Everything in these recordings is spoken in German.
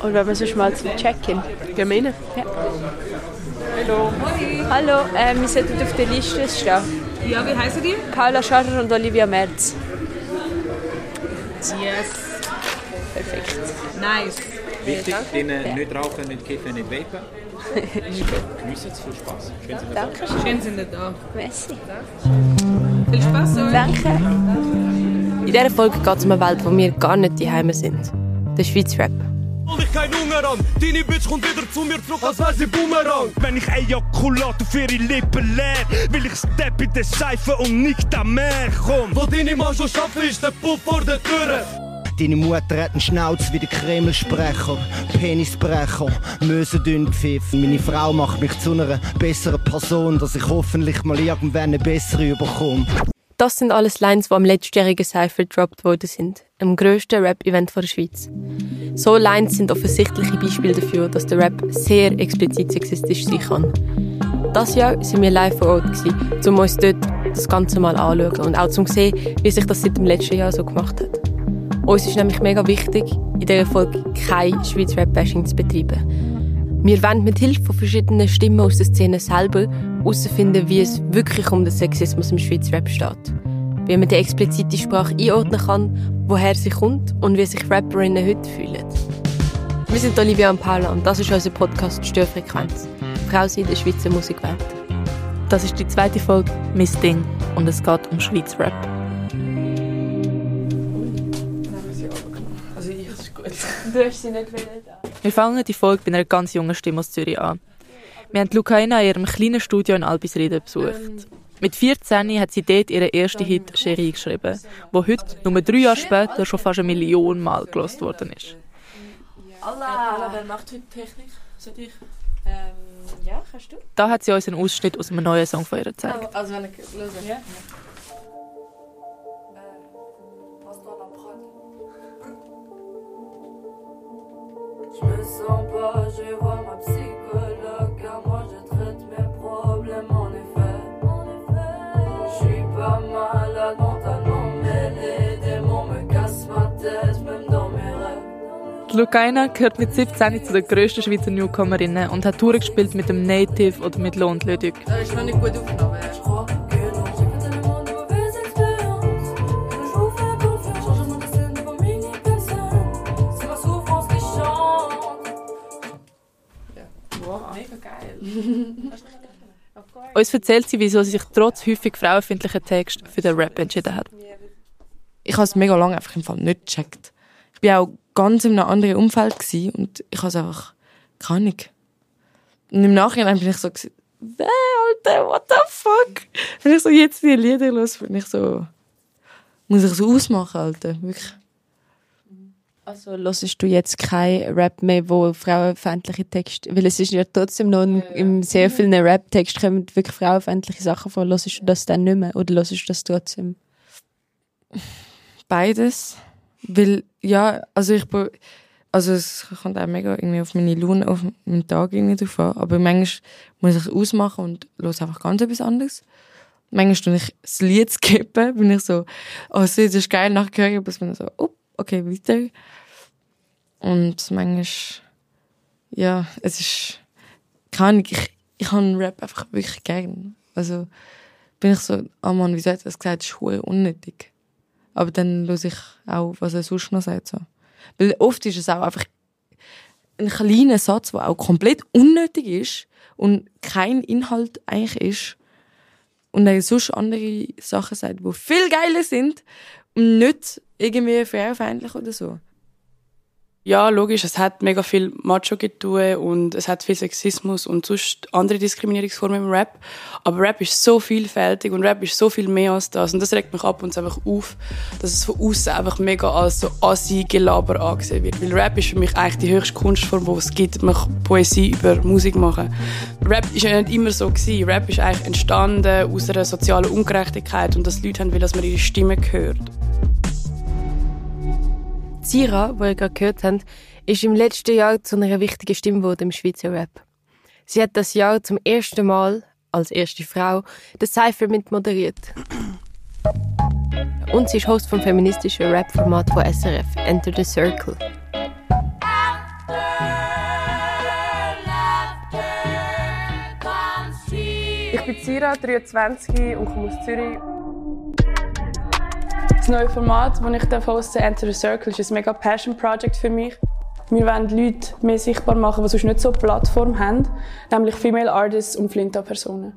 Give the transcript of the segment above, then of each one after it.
Oder wenn wir sonst mal zum Check-in. Gehen wir rein? Ja. Hallo. Hallo, äh, wir sollten auf der Liste stehen. Ja, wie heißen die? Paula Scharer und Olivia Merz. Yes. Perfekt. Nice. Wichtig, denen nicht rauchen, nicht kiffen, nicht vapen. Geniessen es, viel Spaß. Schön, sind Danke schön. Schön sind ihr da. Merci. Viel Spaß euch. Danke. In dieser Folge geht es um eine Welt, wo wir gar nicht die Heime sind. Der Schweiz Rap. Hol ich kein Hunger an. Deine Bitch kommt wieder zu mir zurück, als wär sie Boomerang. Wenn ich Ejakulat auf ihre Lippen leer, will ich Step in der Scheife und nicht am Meer. Komm, wo deine Mann schon schaffen, ist der Puff vor der Tür. Deine Mutter hat einen Schnauz wie der Kremelsprecher, Penisbrecher, Mösendünn gepfiffen. Meine Frau macht mich zu einer besseren Person, dass ich hoffentlich mal irgendwann eine bessere überkomme. Das sind alles Lines, die am letztjährigen Cypher gedroppt worden sind, am grössten Rap-Event der Schweiz. So Lines sind offensichtliche Beispiele dafür, dass der Rap sehr explizit sexistisch sein kann. Das Jahr sind wir live vor Ort, um uns dort das Ganze mal anzuschauen und auch zu sehen, wie sich das seit dem letzten Jahr so gemacht hat. Uns ist nämlich mega wichtig, in dieser Folge kein Schweiz Rap-Bashing zu betreiben. Wir wollen mit Hilfe von verschiedenen Stimmen aus der Szene selber herausfinden, wie es wirklich um den Sexismus im Schweizer Rap steht. Wie man die explizite Sprache einordnen kann, woher sie kommt und wie sich Rapperinnen heute fühlen. Wir sind Olivia und Paula und das ist unser Podcast Störfrequenz. Frau in der Schweizer Musikwelt. Das ist die zweite Folge «Miss Ding» und es geht um Schweiz Rap. Du hast sie nicht wollen. Wir fangen die Folge bei einer ganz jungen Stimme aus Zürich an. Wir haben Lucaina in ihrem kleinen Studio in Albisrieden besucht. Mit 14 hat sie dort ihren ersten Hit «Cherie» geschrieben, wo heute, nur drei Jahre später, schon fast eine Million Mal gelost worden ist. Allah. wer macht heute Technik? Sollte ich? Ähm, ja, kannst du? Da hat sie uns einen Ausschnitt aus einem neuen Song von ihr gezeigt. Also wenn ich höre. Ja. Je me sens pas, je voir ma psychologue car moi je traite mes problèmes en effet. Je suis pas malade mentalement mais les démons me cassent ma tête même dans mes rêves. Die Lucaina gehört mit 17 zu den grössten Schweizer Newcomerinnen und hat Touren gespielt mit dem Native oder mit Lohn Ludwig. Je crois que non, Uns erzählt sie, wieso sie sich trotz häufig frauenfindlicher Texte für den Rap entschieden hat. ich habe es mega lange einfach im Fall nicht gecheckt. Ich bin auch ganz in einem anderen Umfeld und ich habe es einfach keine Ahnung. Und im Nachhinein bin ich so «Weh, Alter, what the fuck? Wenn ich so jetzt die Lieder los, bin ich so, muss ich so ausmachen, Alter, wirklich. Also hörst du jetzt kein Rap mehr, wo frauenfeindliche Texte, weil es ist ja trotzdem noch in, in sehr vielen Rap-Texten kommen wirklich frauenfeindliche Sachen vor. Hörst du das dann nicht mehr oder hörst du das trotzdem? Beides. Weil, ja, also ich bin, also es kommt auch mega irgendwie auf meine Laune, auf meinen Tag irgendwie drauf an. Aber manchmal muss ich es ausmachen und los einfach ganz etwas anderes. Manchmal, wenn ich das Lied skippe, bin ich so, oh, das ist geil, nachher höre ich, aber bin ich so, oh, okay, weiter. Und manchmal, ja, es ist, keine ich, ich habe Rap einfach wirklich gern. Also, bin ich so, oh Mann, wieso hat er das gesagt, das ist unnötig. Aber dann höre ich auch, was er sonst noch sagt. So. Weil oft ist es auch einfach ein kleiner Satz, der auch komplett unnötig ist und kein Inhalt eigentlich ist. Und er sonst andere Sachen sagt, die viel geiler sind und nicht irgendwie frauenfeindlich oder so. Ja, logisch, es hat mega viel Macho-Getue und es hat viel Sexismus und sonst andere Diskriminierungsformen im Rap. Aber Rap ist so vielfältig und Rap ist so viel mehr als das. Und das regt mich ab und zu einfach auf, dass es von außen einfach mega als so Assi-Gelaber angesehen wird. Weil Rap ist für mich eigentlich die höchste Kunstform, die es gibt. Man kann Poesie über Musik machen. Rap ist ja nicht immer so gewesen. Rap ist eigentlich entstanden aus einer sozialen Ungerechtigkeit und dass Leute haben will, dass man ihre Stimme hört. Sira, die ihr gerade gehört habt, ist im letzten Jahr zu einer wichtigen Stimme geworden im Schweizer Rap. Sie hat das Jahr zum ersten Mal, als erste Frau, den Cypher mit moderiert. Und sie ist Host vom feministischen Rap-Format von SRF, Enter the Circle. Ich bin Sira, 23 und komme aus Zürich. Das neue Format, das ich hoste, Enter the Circle, ist ein mega Passion Project für mich. Wir wollen Leute mehr sichtbar machen, die sonst nicht so eine Plattform haben, nämlich Female Artists und Flinta-Personen.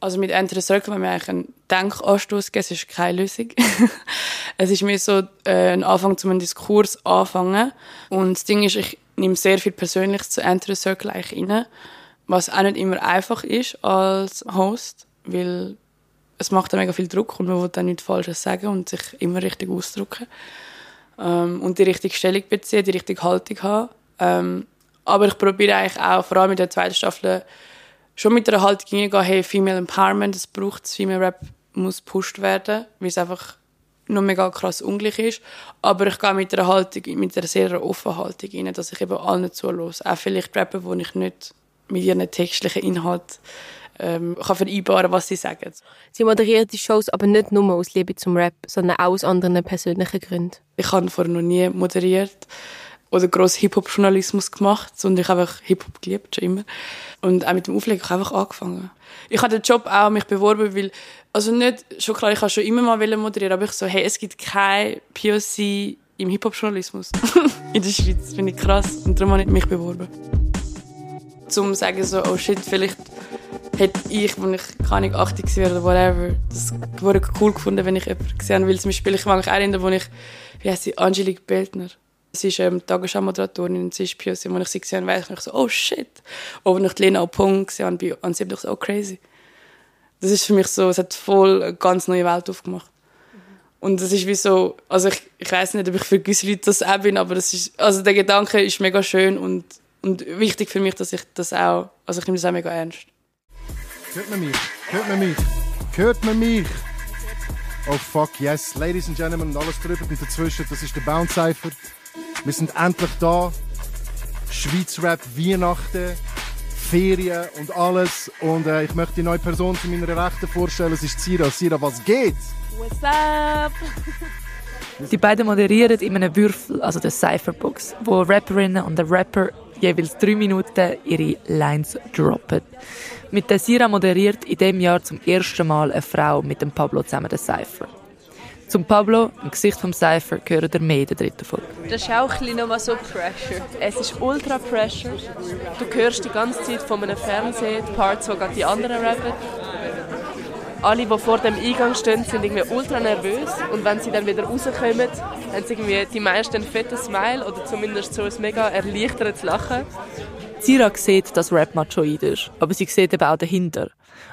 Also mit Enter the Circle wollen wir eigentlich einen Denkanstoß geben, es ist keine Lösung. es ist mir so äh, ein Anfang zu einem Diskurs anfangen. Und das Ding ist, ich nehme sehr viel Persönliches zu Enter the Circle eigentlich rein, was auch nicht immer einfach ist als Host, weil es macht mega viel Druck und man will dann nichts Falsches sagen und sich immer richtig ausdrücken. Ähm, und die richtige Stellung beziehen, die richtige Haltung haben. Ähm, aber ich probiere eigentlich auch, vor allem in der zweiten Staffel, schon mit der Haltung hineingehen, hey, Female Empowerment, es braucht Female Rap muss gepusht werden, weil es einfach noch mega krass ungleich ist. Aber ich gehe mit einer Haltung, mit einer sehr offenen Haltung rein, dass ich eben allen zuhöre. Auch vielleicht Rapper, wo ich nicht mit ihren textlichen Inhalt ähm, kann vereinbaren, was sie sagen. Sie moderiert die Shows aber nicht nur aus Liebe zum Rap, sondern auch aus anderen persönlichen Gründen. Ich habe vorher noch nie moderiert oder gross Hip-Hop-Journalismus gemacht, sondern ich habe einfach Hip-Hop geliebt, schon immer. Und auch mit dem Auflegen habe ich einfach angefangen. Ich habe den Job auch mich beworben, weil, also nicht, schon klar, ich habe schon immer mal moderieren, aber ich so, hey, es gibt kein POC im Hip-Hop-Journalismus in der Schweiz. Das finde ich krass. Und darum habe ich mich beworben. Zum zu sagen so, oh shit, vielleicht hätte ich, als ich keine Ahnung, 80 war oder whatever, das wurde cool gefunden, wenn ich jemanden gesehen habe. Weil zum Beispiel, ich mag mich erinnern, wo ich, wie heißt sie, Angelique Beltner. Sie ist ähm, Tagesschau-Moderatorin und sie ist POC. Und als ich sie gesehen habe, ich so, oh shit. Oder wenn ich Lena Opong gesehen habe, bei Ansib, ich so, oh crazy. Das ist für mich so, es hat voll eine ganz neue Welt aufgemacht. Und das ist wie so, also ich, ich weiß nicht, ob ich für gewisse Leute das auch bin, aber das ist, also der Gedanke ist mega schön und, und wichtig für mich, dass ich das auch, also ich nehme das auch mega ernst. Hört man mich? Hört man mich? Hört man mich? Oh fuck, yes. Ladies and Gentlemen alles drüber und dazwischen, das ist der Bounce Cypher. Wir sind endlich da. Schweiz Rap, Weihnachten, Ferien und alles. Und äh, ich möchte die neue Person zu meiner Rechten vorstellen. Es ist Sira. Sira, was geht? What's up? Die beiden moderieren in einem Würfel, also der Cypherbox, wo Rapperinnen und der Rapper jeweils drei Minuten ihre Lines droppen. Mit der Sira moderiert in dem Jahr zum ersten Mal eine Frau mit dem Pablo zusammen den Cypher. Zum Pablo, im Gesicht vom Cypher, gehören der mehr in der dritten Folge. Das ist auch ein nochmal so Pressure. Es ist ultra Pressure. Du hörst die ganze Zeit von einem Fernsehen die Parts, wo gerade die anderen rappen. Alle, die vor dem Eingang stehen, sind irgendwie ultra nervös. Und wenn sie dann wieder rauskommen, haben sie irgendwie die meisten einen fetten Smile oder zumindest so ein mega erleichtertes Lachen. Sira sieht, dass Rap machoid ist, aber sie sieht eben auch dahinter.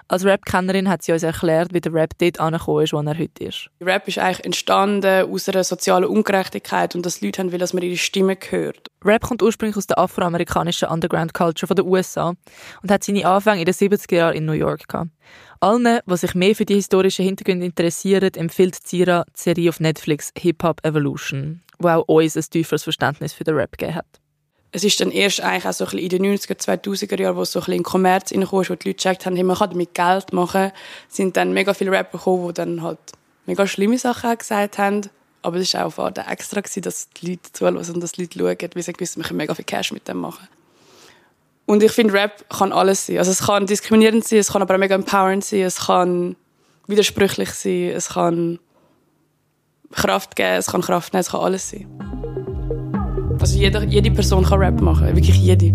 Als Rap-Kennerin hat sie uns erklärt, wie der Rap dort angekommen ist, wo er heute ist. Rap ist eigentlich entstanden aus einer sozialen Ungerechtigkeit und dass Leute haben will, dass man ihre Stimme hört. Rap kommt ursprünglich aus der afroamerikanischen Underground-Culture der USA und hat seine Anfänge in den 70er Jahren in New York gehabt. Allen, die sich mehr für die historischen Hintergründe interessieren, empfiehlt Zira die Serie auf Netflix Hip Hop Evolution, wo auch uns ein tieferes Verständnis für den Rap gegeben hat es ist dann erst eigentlich auch so ein bisschen in den 90er, 2000er Jahren, wo es so ein bisschen in Kommerz reingekommen wo die Leute gecheckt haben, hey, man kann damit Geld machen, sind dann mega viele Rapper gekommen, die dann halt mega schlimme Sachen gesagt haben. Aber es war auch auf Art extra, dass die Leute zuhören und dass die Leute schauen, weil sie wissen, man kann mega viel Cash mit dem machen. Und ich finde, Rap kann alles sein. Also es kann diskriminierend sein, es kann aber auch mega empowernd sein, es kann widersprüchlich sein, es kann Kraft geben, es kann Kraft nehmen, es kann alles sein. Also jede, jede Person kann Rap machen, wirklich jede.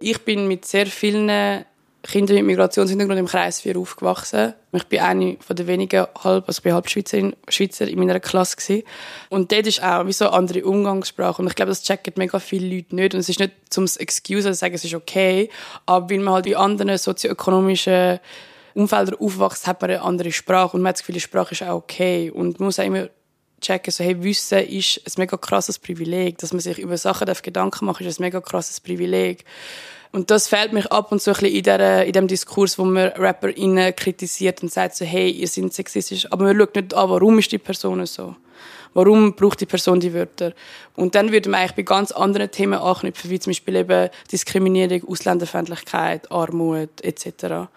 Ich bin mit sehr vielen Kindern mit Migrationshintergrund im Kreis 4 aufgewachsen. Ich bin eine von den wenigen halb, also ich bin halb Schweizerin, Schweizer in meiner Klasse gewesen. Und dort ist auch wie so eine andere Umgangssprache. Und ich glaube, das checken mega viele Leute nicht. Und es ist nicht zum Excuse, also sagen, es ist okay. Aber weil man halt in anderen sozioökonomischen Umfeldern aufwächst, hat man eine andere Sprache. Und man hat das Gefühl, die Sprache ist auch okay. Und man muss auch immer checken, so, hey, Wissen ist ein mega krasses Privileg. Dass man sich über Sachen Gedanken machen darf, ist ein mega krasses Privileg. Und das fehlt mich ab und zu ein bisschen in, der, in dem Diskurs, wo man RapperInnen kritisiert und sagt so, hey, ihr seid sexistisch. Aber man schaut nicht an, warum ist die Person so? Warum braucht die Person die Wörter? Und dann würde man eigentlich bei ganz anderen Themen anknüpfen, wie zum Beispiel eben Diskriminierung, Ausländerfeindlichkeit, Armut etc.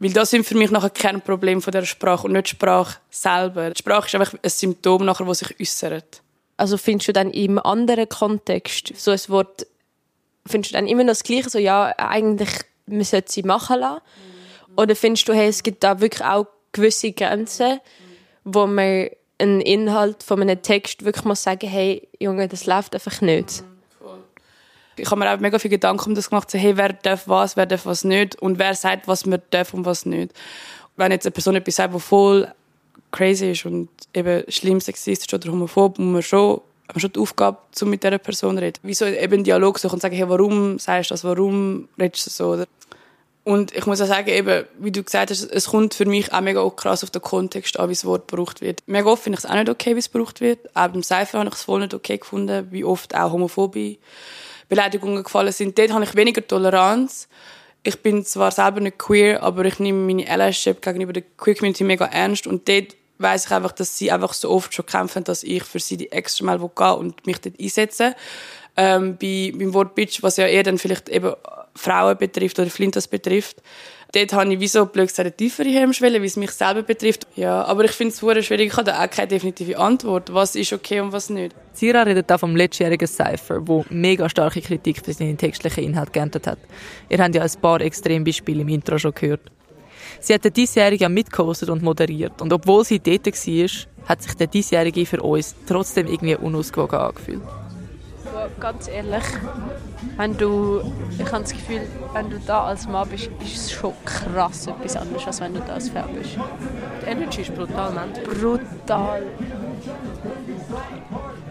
Weil das sind für mich nachher kein Problem von der Sprache und nicht die Sprache selber. Die Sprache ist einfach ein Symptom, nachher, das sich äußert. Also findest du dann im anderen Kontext so ein Wort, findest du dann immer noch das Gleiche, so ja, eigentlich man sollte sie machen lassen? Oder findest du, hey, es gibt da wirklich auch gewisse Grenzen, wo man einen Inhalt von einem Text wirklich muss sagen, hey, Junge, das läuft einfach nicht. Ich habe mir auch mega viel Gedanken um das gemacht, so, hey, wer darf was, wer darf was nicht und wer sagt, was man darf und was nicht. Wenn jetzt eine Person etwas sagt, die voll crazy ist und eben schlimm sexistisch oder homophob, muss man schon, hat man schon die Aufgabe, um mit dieser Person zu reden. Wieso eben einen Dialog suchen und sagen, hey, warum sagst du das, warum redest du so? Oder? Und ich muss auch sagen, eben, wie du gesagt hast, es kommt für mich auch mega krass auf den Kontext an, wie das Wort gebraucht wird. Mega oft finde ich es auch nicht okay, wie es gebraucht wird. Auch beim Cypher habe ich es voll nicht okay gefunden, wie oft auch homophobe Beleidigungen gefallen sind. Dort habe ich weniger Toleranz. Ich bin zwar selber nicht queer, aber ich nehme meine Allyship gegenüber der Queer Community mega ernst und dort weiß ich einfach, dass sie einfach so oft schon kämpfen, dass ich für sie die extra Mal gehen und mich dort einsetze. Ähm, bei, beim Wort Bitch, was ja eher dann vielleicht eben Frauen betrifft oder Flintas betrifft, dort habe ich wie so blöd gesagt eine tiefere Hemmschwelle, wie es mich selber betrifft. Ja, aber ich finde es sehr schwierig. Ich habe da auch keine definitive Antwort. Was ist okay und was nicht. Sira redet auch vom letztjährigen Cypher, wo mega starke Kritik für seinen textlichen Inhalt geerntet hat. Ihr habt ja ein paar Extrembeispiele im Intro schon gehört. Sie hat den Diesjährigen ja mitgehostet und moderiert. Und obwohl sie dort war, hat sich der Diesjährige für uns trotzdem irgendwie unausgewogen angefühlt. Ganz ehrlich, wenn du, ich habe das Gefühl, wenn du da als Mann bist, ist es schon krass etwas anderes, als wenn du da als Frau bist. Die Energy ist brutal, man. Brutal.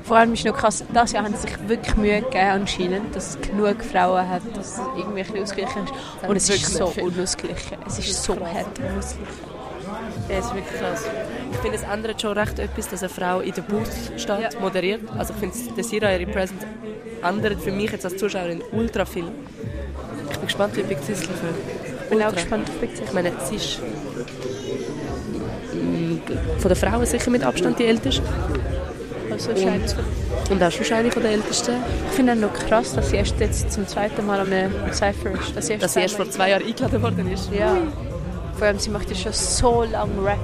Vor allem ist noch krass, das Jahr haben sie sich wirklich Mühe gegeben anscheinend, dass es genug Frauen hat, dass es irgendwie ein bisschen ausgeglichen ist. Und es ist so unausgeglichen. Es ist so hart unausgeglichen. Ja, ist wirklich krass. Ich finde, es ändert schon recht etwas, dass eine Frau in der Booth steht, ja. moderiert. Also ich finde, der Sira, ihre Presence ändert für mich jetzt als Zuschauerin ultra viel. Ich bin gespannt, wie Big liefert. Ich bin auch gespannt auf Big Sis. Ich meine, sie ist von den Frauen sicher mit Abstand die älteste. Also und, und auch eine von der ältesten. Ich finde es noch krass, dass sie erst jetzt zum zweiten Mal am Cypher ist. Dass sie erst, dass sie erst vor zwei Jahren eingeladen worden ist. Ja. Vor allem, sie macht ja schon so lange Rap.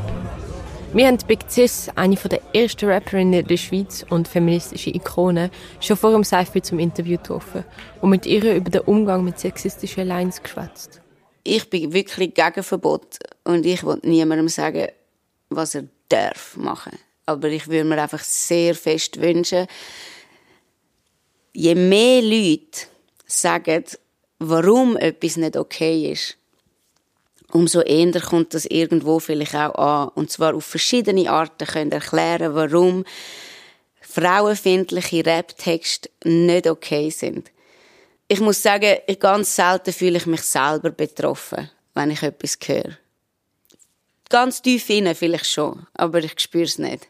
Wir haben Big Sis, eine der ersten Rapperinnen in der Schweiz und feministische Ikone, schon vor dem Cypher zum Interview getroffen und mit ihr über den Umgang mit sexistischen Lines geschwätzt. Ich bin wirklich gegen Verbot und ich will niemandem sagen, was er darf machen. Aber ich würde mir einfach sehr fest wünschen, je mehr Leute sagen, warum etwas nicht okay ist, umso eher kommt das irgendwo vielleicht auch an. Und zwar auf verschiedene Arten können erklären, warum frauenfindliche Rap-Texte nicht okay sind. Ich muss sagen, ganz selten fühle ich mich selber betroffen, wenn ich etwas höre. Ganz tief innen vielleicht schon, aber ich spüre es nicht.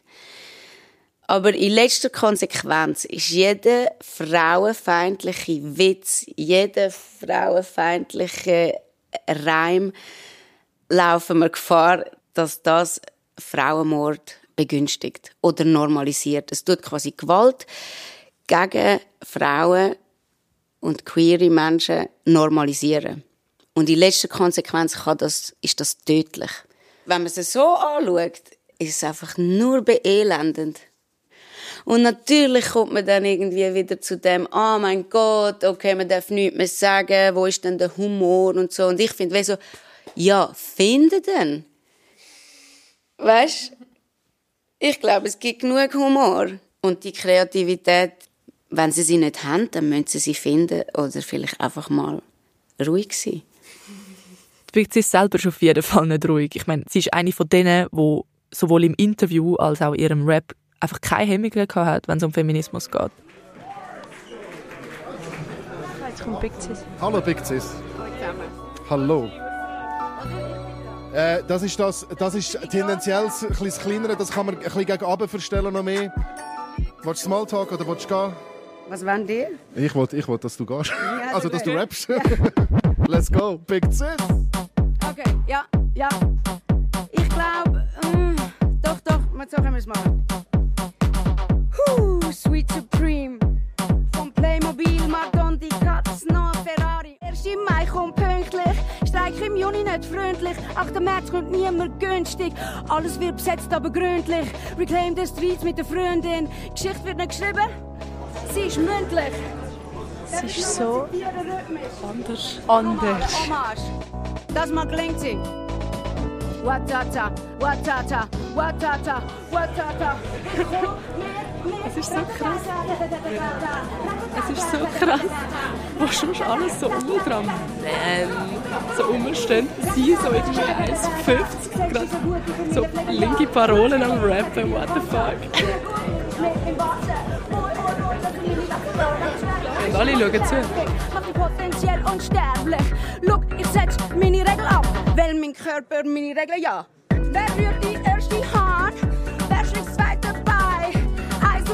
Aber in letzter Konsequenz ist jeder frauenfeindliche Witz, jeder frauenfeindliche Reim laufen wir Gefahr, dass das Frauenmord begünstigt oder normalisiert. Es tut quasi Gewalt gegen Frauen und queere Menschen normalisieren. Und in letzter Konsequenz kann das, ist das tödlich. Wenn man es so anschaut, ist es einfach nur beelendend. Und natürlich kommt man dann irgendwie wieder zu dem, ah, oh mein Gott, okay, man darf nichts mehr sagen, wo ist denn der Humor und so. Und ich finde, so, ja, finde denn. Weißt ich glaube, es gibt genug Humor. Und die Kreativität, wenn sie sie nicht haben, dann müssen sie sie finden oder vielleicht einfach mal ruhig sein. Die sie ist selber schon auf jeden Fall nicht ruhig. Ich meine, sie ist eine von denen, die sowohl im Interview als auch in ihrem Rap einfach keine Hemmungen hat, wenn es um Feminismus geht. Jetzt kommt Big Sis. Hallo Big Sis. Hallo. Äh, das ist, das, das ist tendenziell ein bisschen kleinere, das kann man ein bisschen gegen verstellen noch mehr. Willst du Smalltalk oder willst du gehen? Was wollen die? Ich will, ich dass du gehst. Ja, also, dass du rappst. Let's go, Big Sis. Okay, ja, ja. Ich glaube, mm, doch, doch, so können wir es machen. Freundlich. 8. März kommt niemand günstig. Alles wird besetzt, aber gründlich. Reclaim the Streets mit der Freundin. Geschichte wird nicht geschrieben, sie ist mündlich. Es ist so anders. Anders. Das mal klingt sie. Watata, watata, watata, watata. Es ist so krass. Es ist so krass. Wo schon alles so umdran ähm, so umstehen. Sie so irgendwie 1,50 Grad. So linke Parolen am Rappen. What the fuck? Und alle schauen zu. Potenziell unsterblich. Look, ich setz meine Regel ab, weil mein Körper meine Regeln ja. Wer rührt die erste Hand?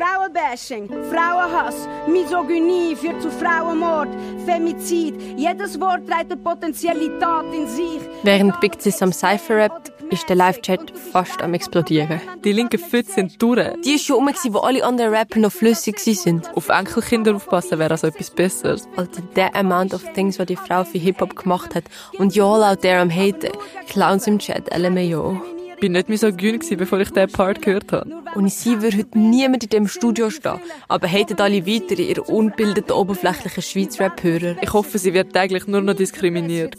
Frauenbashing, Frauenhass, Misogynie führt zu Frauenmord, Femizid. Jedes Wort trägt eine potenzielle Tat in sich. Während Big Sis am Cypher rappt, ist der Live-Chat fast am explodieren. Die linken Füße sind durch. Die war schon rum, wo alle anderen Rapper noch flüssig sind. Auf Enkelkinder aufpassen wäre also etwas Besseres. Alter, der Amount of things, was die Frau für Hip-Hop gemacht hat. Und y'all out there am haten. Clowns im Chat, LMAO. Ich bin nicht misogyn gewesen, bevor ich diesen Part gehört habe. Und sie würde heute niemand in diesem Studio stehen. Aber hatet alle weiter, ihr unbildeten, oberflächlichen Schweiz-Rap-Hörer. Ich hoffe, sie wird täglich nur noch diskriminiert.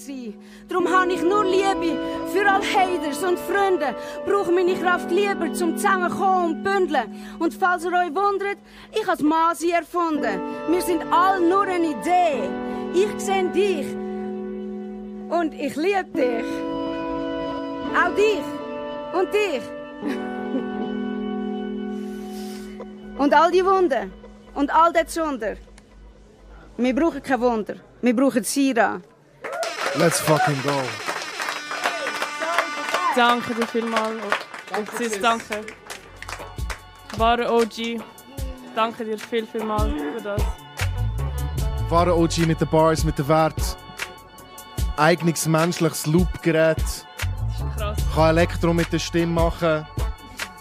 Darum habe ich nur Liebe für alle Haters und Freunde. Brauche meine Kraft lieber zum Zusammenkommen und bündeln. Und falls ihr euch wundert, ich habe Masi erfunden. Wir sind alle nur eine Idee. Ich sehe dich. Und ich liebe dich. Auch dich. Und dich. Und all die Wunden. Und all das Zunder. Wir brauchen kein Wunder. Wir brauchen Sira. Let's fucking go. Danke dir vielmals. Sis, danke. Wahre OG. Danke dir viel, vielmals für das. Wahre OG mit den Bars, mit den Wert. Eigenes menschliches Loopgerät. Kann Elektro mit der Stimme machen.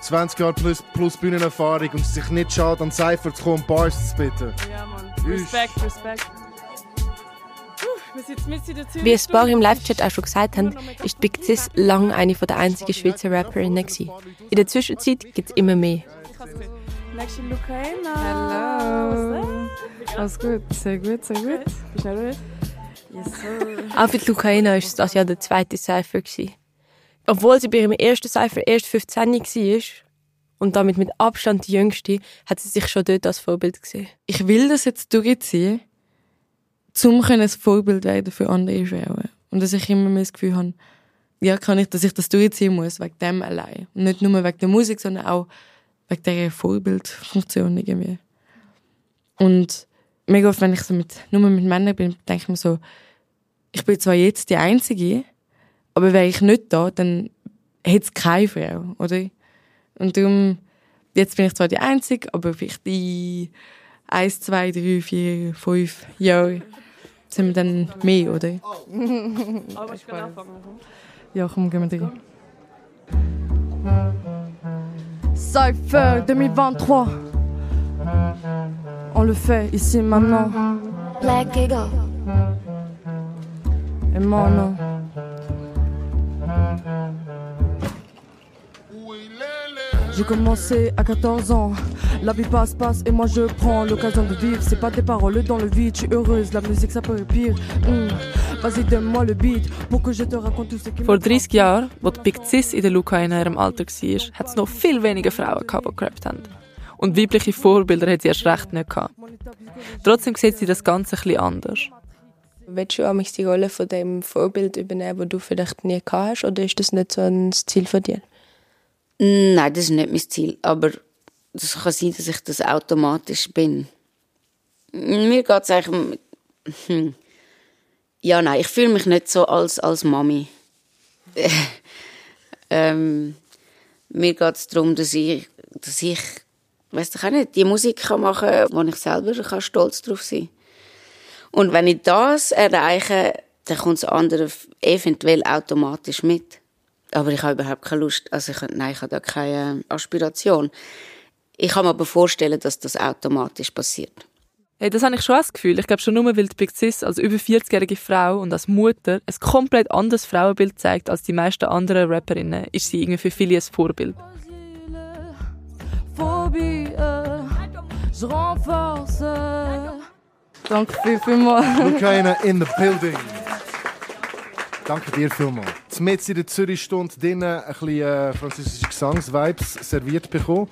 20 Jahre plus, plus Bühnenerfahrung und sich nicht schade, an Cypher zu kommen, Bars zu bitten. Ja, Mann. Respekt, Respekt. Puh, wir sind mit dazu. Wie ein paar im Live-Chat auch schon gesagt haben, ist Big Sis lange eine der einzigen Schweizer Rapperinnen. gewesen. In der Zwischenzeit gibt es immer mehr. Nächste Lucaina. Hallo. Alles gut, sehr gut, sehr gut. Bist du nervös? Yes. Auch für die Lucaina war es das ja der zweite Cypher. gewesen. Obwohl sie bei ihrem ersten Cypher erst 15 war und damit mit Abstand die jüngste, hat sie sich schon dort als Vorbild gesehen. Ich will das jetzt durchziehen, um ein Vorbild werden für andere Frauen. Und dass ich immer mehr das Gefühl habe, ja, kann ich, dass ich das durchziehen muss, wegen dem allein. Und nicht nur wegen der Musik, sondern auch wegen dieser Vorbildfunktion irgendwie. Und mega oft, wenn ich so mit, nur mit Männern bin, denke ich mir so, ich bin zwar jetzt die Einzige, aber wäre ich nicht da, dann hätte es keine Frau, oder? Und darum, jetzt bin ich zwar die Einzige, aber vielleicht in eins, zwei, drei, vier, fünf Jahren sind wir dann mehr, oder? Aber ich kann anfangen. Ja, komm, gehen wir drin. Cypher 2023. On le fait ici maintenant. Black Eagle. Et maintenant. J'ai commencé à 14 ans. La vie passe, passe et moi je prends l'occasion de vivre. C'est pas des paroles dans le vide, je suis heureuse. La musique ça peut être pire. Mm. Vas-y, donne-moi le beat pour que je te raconte tout ce qui Vor 30 Jahren, als die Big Sis in der Luca in ihrem Alter war, hat es noch viel weniger Frauen gehabt, die gerappt haben. Und weibliche Vorbilder hat sie erst recht nicht gehabt. Trotzdem sieht sie das Ganze ein bisschen anders. Willst du auch die Rolle von dem Vorbild übernehmen, das du vielleicht nie gehabt hast, oder ist das nicht so ein Ziel von dir? Nein, das ist nicht mein Ziel. Aber es kann sein, dass ich das automatisch bin. Mir geht es eigentlich. Hm. Ja, nein, ich fühle mich nicht so als, als Mami. ähm, mir geht es darum, dass ich, dass ich ich auch nicht, die Musik kann machen kann, wo ich selber kann stolz drauf sein. Und wenn ich das erreiche, dann kommt das andere eventuell automatisch mit. Aber ich habe überhaupt keine Lust. Also ich, nein, ich habe da keine Aspiration. Ich kann mir aber vorstellen, dass das automatisch passiert. Hey, das habe ich schon das Gefühl. Ich glaube schon nur, weil die Big Sis als über 40-jährige Frau und als Mutter ein komplett anderes Frauenbild zeigt als die meisten anderen Rapperinnen, ist sie irgendwie für viele ein Vorbild. Phobie, äh, renforce. Danke viel, vielmals. Lucaina in the building. Danke dir vielmals. Mit in der Zürich-Stunde drinnen ein bisschen äh, französische Gesangsvibes serviert bekommen.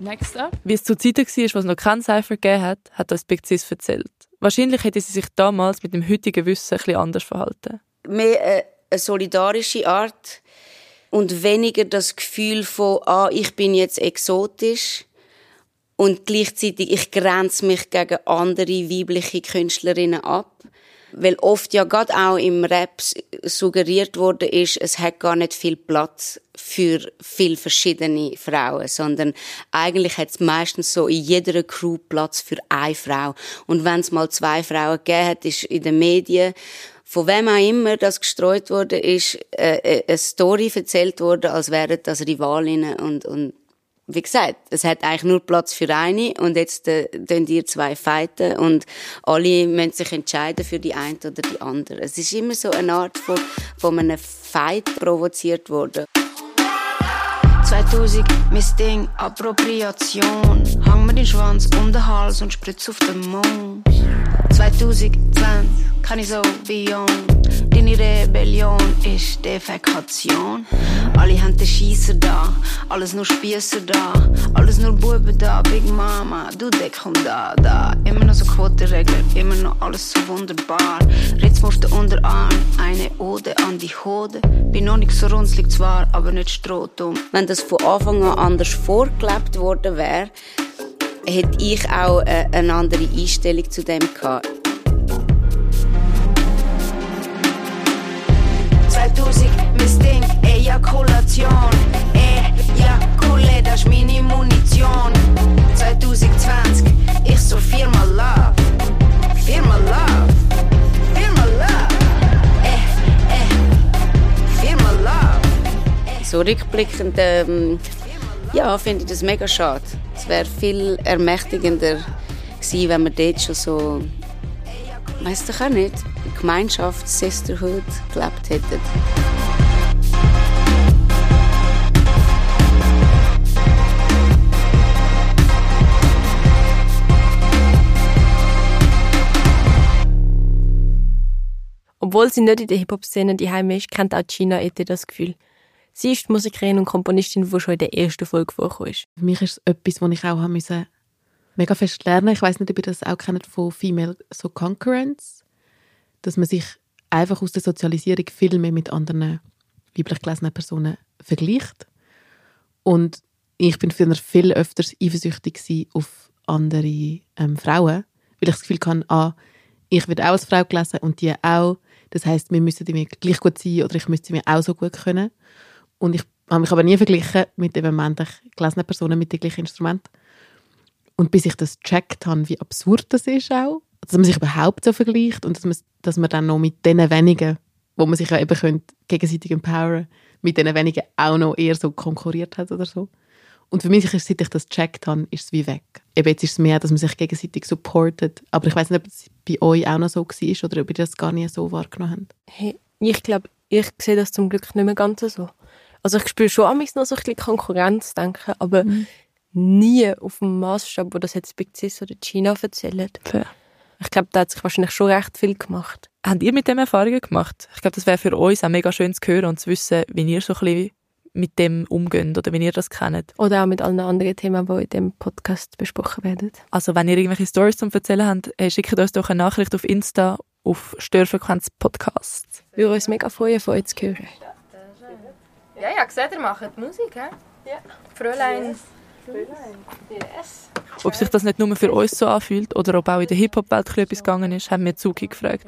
Next up. Wie es zu Zeiten war, was noch kein Cypher gegeben hat, hat uns Big Sis erzählt. Wahrscheinlich hätte sie sich damals mit dem heutigen Wissen ein bisschen anders verhalten. Mehr äh, eine solidarische Art und weniger das Gefühl von, ah, ich bin jetzt exotisch und gleichzeitig ich grenze mich gegen andere weibliche Künstlerinnen ab. Weil oft ja gerade auch im Rap suggeriert wurde ist, es hat gar nicht viel Platz für viel verschiedene Frauen, sondern eigentlich hat es meistens so in jeder Crew Platz für eine Frau. Und wenn es mal zwei Frauen gegeben hat, ist in den Medien von wem auch immer das gestreut wurde, ist äh, äh, eine Story erzählt worden, als wären das Rivalinnen und, und wie gesagt, es hat eigentlich nur Platz für eine und jetzt äh, ihr zwei fighten und alle müssen sich entscheiden für die eine oder die andere. Es ist immer so eine Art von, von einem Fight provoziert worden. 2000, mein Ding, Appropriation. Hang mir den Schwanz um den Hals und spritz auf den Mond. 2020, kann ich so beyond. Deine Rebellion ist Defekation. Alle haben den Scheisser da, alles nur Spiesser da, alles nur Buben da, Big Mama, du Deck komm da, da. Immer noch so Quotenregler, immer noch alles so wunderbar. Ritz auf den Unterarm, eine Ode an die Hode. Bin noch nicht so runzlig zwar, aber nicht strohdumm. Wenn das von Anfang an anders vorgelebt worden wäre, hätte ich auch äh, eine andere Einstellung zu dem gehabt. 2000, mein Ding, Ejakulation. Ejakule, das ist meine Munition. 2020, ich so viermal Love. Viermal Love. Viermal Love. Eh, eh. Viermal Love. So rückblickend, ähm, ja, finde ich das mega schade. Es wäre viel ermächtigender gewesen, wenn wir dort schon so, weiss doch auch nicht, Gemeinschaft, Sisterhood gelebt hätten. Obwohl sie nicht in der Hip-Hop-Szene die ist, kennt auch Gina Ete das Gefühl. Sie ist die Musikerin und Komponistin, die schon in der ersten Folge vorgekommen ist. Für mich ist es etwas, was ich auch haben müssen, mega fest lernen Ich weiß nicht, ob ihr das auch kennt von Female so Concurrence, dass man sich einfach aus der Sozialisierung viel mehr mit anderen weiblich gelesenen Personen vergleicht. Und ich bin früher viel öfter eifersüchtig auf andere ähm, Frauen, weil ich das Gefühl hatte, ah, ich werde auch als Frau gelesen und die auch. Das heißt, wir müssen mir gleich gut sein oder ich müsste mir auch so gut können. Und ich habe mich aber nie verglichen mit eben männlich gelesenen Personen mit den gleichen Instrumenten. Und bis ich das gecheckt habe, wie absurd das ist auch, dass man sich überhaupt so vergleicht und dass man, dass man dann noch mit den wenigen, wo man sich ja eben könnte, gegenseitig empowern mit den wenigen auch noch eher so konkurriert hat oder so. Und für mich, ist, seit ich das gecheckt habe, ist es wie weg. Eben jetzt ist es mehr, dass man sich gegenseitig supportet. Aber ich weiß nicht, ob es bei euch auch noch so war oder ob ihr das gar nicht so wahrgenommen habt. Hey, ich glaube, ich sehe das zum Glück nicht mehr ganz so. Also ich spüre schon amigs noch so ein bisschen Konkurrenz, denke, aber nie auf dem Maßstab, wo das jetzt Big Sis oder China erzählt. Ich glaube, da hat sich wahrscheinlich schon recht viel gemacht. Habt ihr mit dem Erfahrungen gemacht? Ich glaube, das wäre für uns auch mega schön zu hören und zu wissen, wie ihr so ein bisschen mit dem umgeht oder wie ihr das kennt. Oder auch mit allen anderen Themen, die in dem Podcast besprochen werden. Also wenn ihr irgendwelche Stories zum Erzählen habt, äh, schickt uns doch eine Nachricht auf Insta auf Störfrequenz Podcast. Wir würden uns mega freuen, von euch zu hören. Ja, ja, seht ihr, macht Musik, hä? Ja. Fräulein. Yes. Ob sich das nicht nur für uns so anfühlt oder ob auch in der Hip-Hop-Welt etwas gegangen ist, haben wir Zuki gefragt.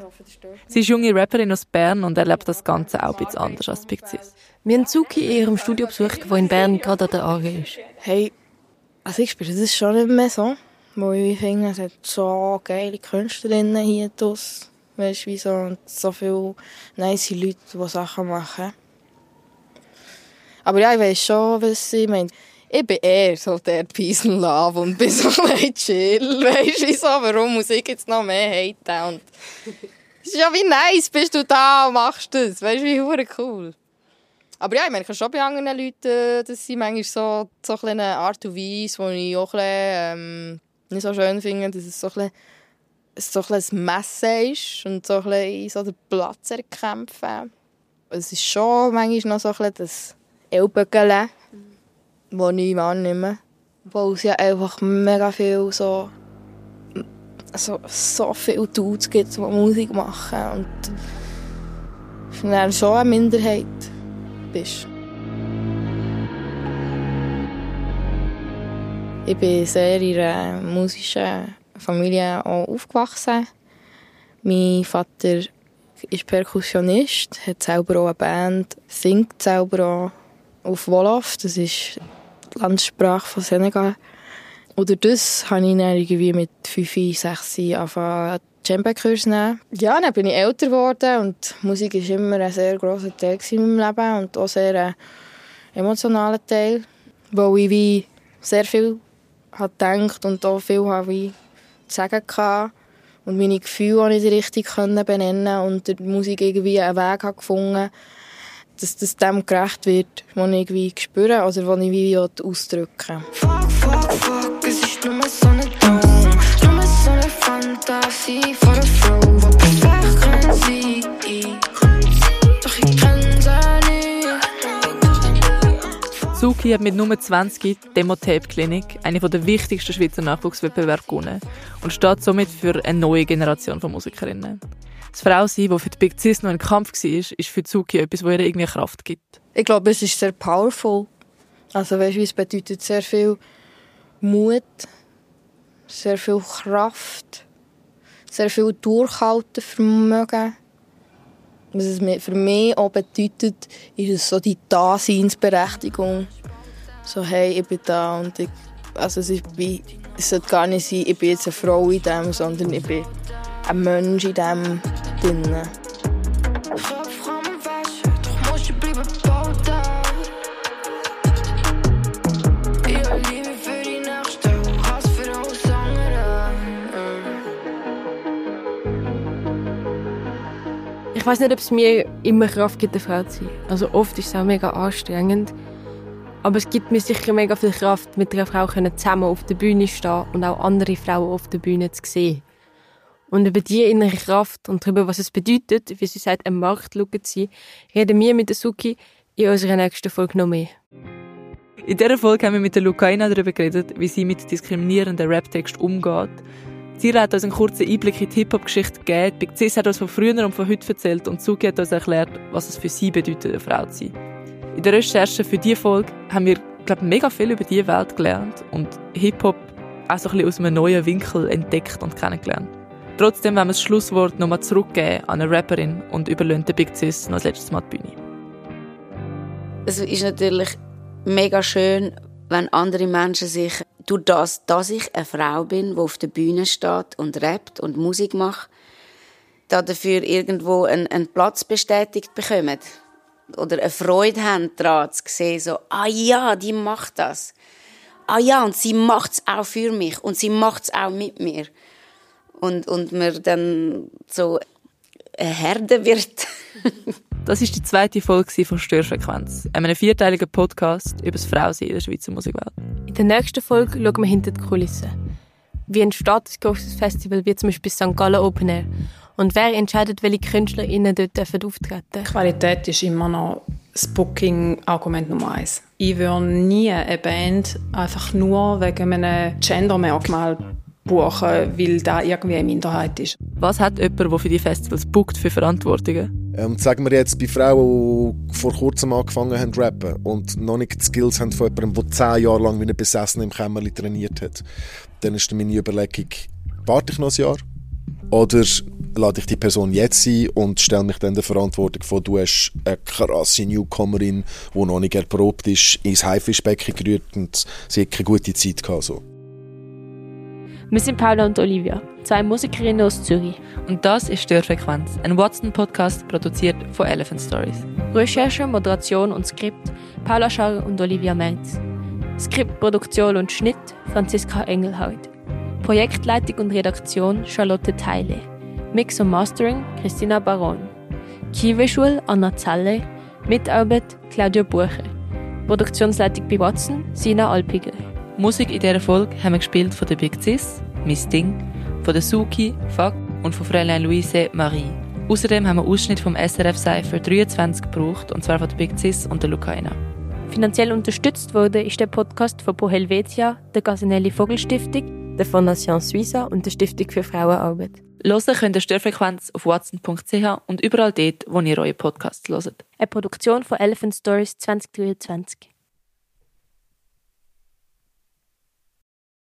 Sie ist junge Rapperin aus Bern und erlebt das Ganze auch ein bisschen anders als Sis. Wir haben Zuki in ihrem Studio besucht, wo in Bern gerade an der AG ist. Hey, also ich spiele das schon nicht mehr so. Weil ich finde, es hat so geile Künstlerinnen hier draus. Weißt du, wie so, und so viele nice Leute, die Sachen machen. Aber ja, ich weiß schon, was ich meine. Ich bin eher so der Peace and Love und bin so ein chill. Weißt du, wieso? Warum muss ich jetzt noch mehr haten? Und es ist ja wie nice, bist du da und machst das. Weißt du, wie hure cool. Aber ja, ich merke schon bei anderen Leuten, dass sie manchmal so, so eine Art und Weise, die ich auch bisschen, ähm, nicht so schön finde, dass es so ein bisschen, so ein, bisschen Messen ist und so ein bisschen so den Platz erkämpfen. Es ist schon manchmal noch so ein bisschen das Ellbogen, das ich wahrnehme. Weil es ja einfach mega viel so, so, so viele Dudes gibt, die Musik machen. Und dann schon eine Minderheit bist. Ich bin sehr in einer musischen Familie aufgewachsen. Mein Vater ist Perkussionist, hat selber auch eine Band, singt selber auch auf Wolof, das ist die Landessprache von Senegal. Oder das habe ich dann irgendwie mit 5, 6 angefangen Djembe-Kurs nehmen. Ja, dann bin ich älter geworden und Musik war immer ein sehr grosser Teil in meinem Leben und auch sehr ein emotionaler Teil, wo ich wie sehr viel habe gedacht und auch viel habe wie zu sagen hatte und meine Gefühle auch nicht richtig benennen und die Musik irgendwie einen Weg habe gefunden dass das dem gerecht wird, was ich irgendwie spüre oder was ich wie ausdrücken. Fuck, fuck, fuck, es ist nur so ein Traum. Nur so eine Fantasie vor der Frau, die perfekt kann sein. Doch ich kenne sie nicht. Suki hat mit Nummer 20 die Demo-Tape Clinic, eine der wichtigsten Schweizer Nachwuchswettbewerbe, gewonnen und steht somit für eine neue Generation von Musikerinnen. Das Frausein, das für die Big Cis noch ein Kampf war, ist für Suki etwas, das ihr irgendwie Kraft gibt. Ich glaube, es ist sehr powerful. Also weißt du, es bedeutet sehr viel Mut, sehr viel Kraft, sehr viel Durchhaltevermögen. Was es für mich auch bedeutet, ist so die Daseinsberechtigung. So, hey, ich bin da und ich, also wie, es sollte gar nicht sein, ich bin jetzt eine Frau in dem, sondern ich bin ein Mensch in dem drin. Doch musst du bleiben bauten. Ich weiß nicht, ob es mir immer Kraft gibt, eine Frau zu sein. Also oft ist es auch mega anstrengend. Aber es gibt mir sicher mega viel Kraft, mit einer Frau zusammen auf der Bühne stehen und auch andere Frauen auf der Bühne zu sehen. Und über die innere Kraft und darüber, was es bedeutet, wie sie sagt, ein Markt zu sein, reden wir mit der Suki in unserer nächsten Folge noch mehr. In dieser Folge haben wir mit der Lucaina darüber geredet, wie sie mit diskriminierenden Rap-Texten umgeht. Sie hat uns einen kurzen Einblick in die Hip-Hop-Geschichte gegeben. Big Cis hat uns von früher und von heute erzählt und Suki hat uns erklärt, was es für sie bedeutet, eine Frau zu sein. In der Recherche für diese Folge haben wir, glaube mega viel über diese Welt gelernt und Hip-Hop auch so ein bisschen aus einem neuen Winkel entdeckt und kennengelernt. Trotzdem wollen wir das Schlusswort nochmal zurückgeben an eine Rapperin und überlöhnt den Big Cis noch das letzte Mal die Bühne. Es ist natürlich mega schön, wenn andere Menschen sich durch das, dass ich eine Frau bin, die auf der Bühne steht und rappt und Musik macht, da dafür irgendwo einen, einen Platz bestätigt bekommen. Oder eine Freude haben daran zu sehen, so, ah ja, die macht das. Ah ja, und sie macht es auch für mich und sie macht es auch mit mir. Und, und man dann so eine Herde wird. Das ist die zweite Folge von Störfrequenz, einem vierteiligen Podcast über das Frausein in der Schweizer Musikwelt. In der nächsten Folge schauen wir hinter die Kulissen. Wie entsteht ein grosses Festival wie zum Beispiel St. Gallen Open Air? Und wer entscheidet, welche KünstlerInnen dort dürfen auftreten Qualität ist immer noch das Booking-Argument Nummer eins. Ich würde nie eine Band einfach nur wegen einem Gender-Merkmal buchen, weil da irgendwie eine Minderheit ist. Was hat jemand, der für die Festivals bookt, für Verantwortungen? Ähm, sagen wir jetzt bei Frauen, die vor kurzem angefangen haben zu rappen und noch nicht die Skills haben von jemandem, der zehn Jahre lang wie ein Besessener im Kämmerli trainiert hat, dann ist meine Überlegung, warte ich noch ein Jahr? Oder lade ich die Person jetzt ein und stelle mich dann der Verantwortung vor, du hast eine krasse Newcomerin, die noch nicht erprobt ist, ins Haifischbecken gerührt und sie hat keine gute Zeit gehabt. So. Wir sind Paula und Olivia, zwei Musikerinnen aus Zürich. Und das ist Störfrequenz, ein Watson-Podcast produziert von Elephant Stories. Recherche, Moderation und Skript Paula Scharr und Olivia Merz. Skriptproduktion und Schnitt Franziska Engelhardt. Projektleitung und Redaktion Charlotte Teile. Mix und Mastering Christina Baron. Kieweschul Anna Zalle. Mitarbeit Claudia Bucher. Produktionsleitung bei Watson Sina Alpiger. Musik in dieser Folge haben wir gespielt von der Big Sis, Miss Ding, von der Suki, Fuck und von Fräulein Luise Marie. Außerdem haben wir Ausschnitt vom SRF Cypher 23 gebraucht, und zwar von der Big Sis und der Lucaina. Finanziell unterstützt wurde ist der Podcast von Pro Helvetia, der Gasinelli Vogelstiftung, der Fondation Suiza und der Stiftung für Frauenarbeit. Hören könnt ihr Störfrequenz auf watson.ch und überall dort, wo ihr eure Podcasts hört. Eine Produktion von Elephant Stories 2023.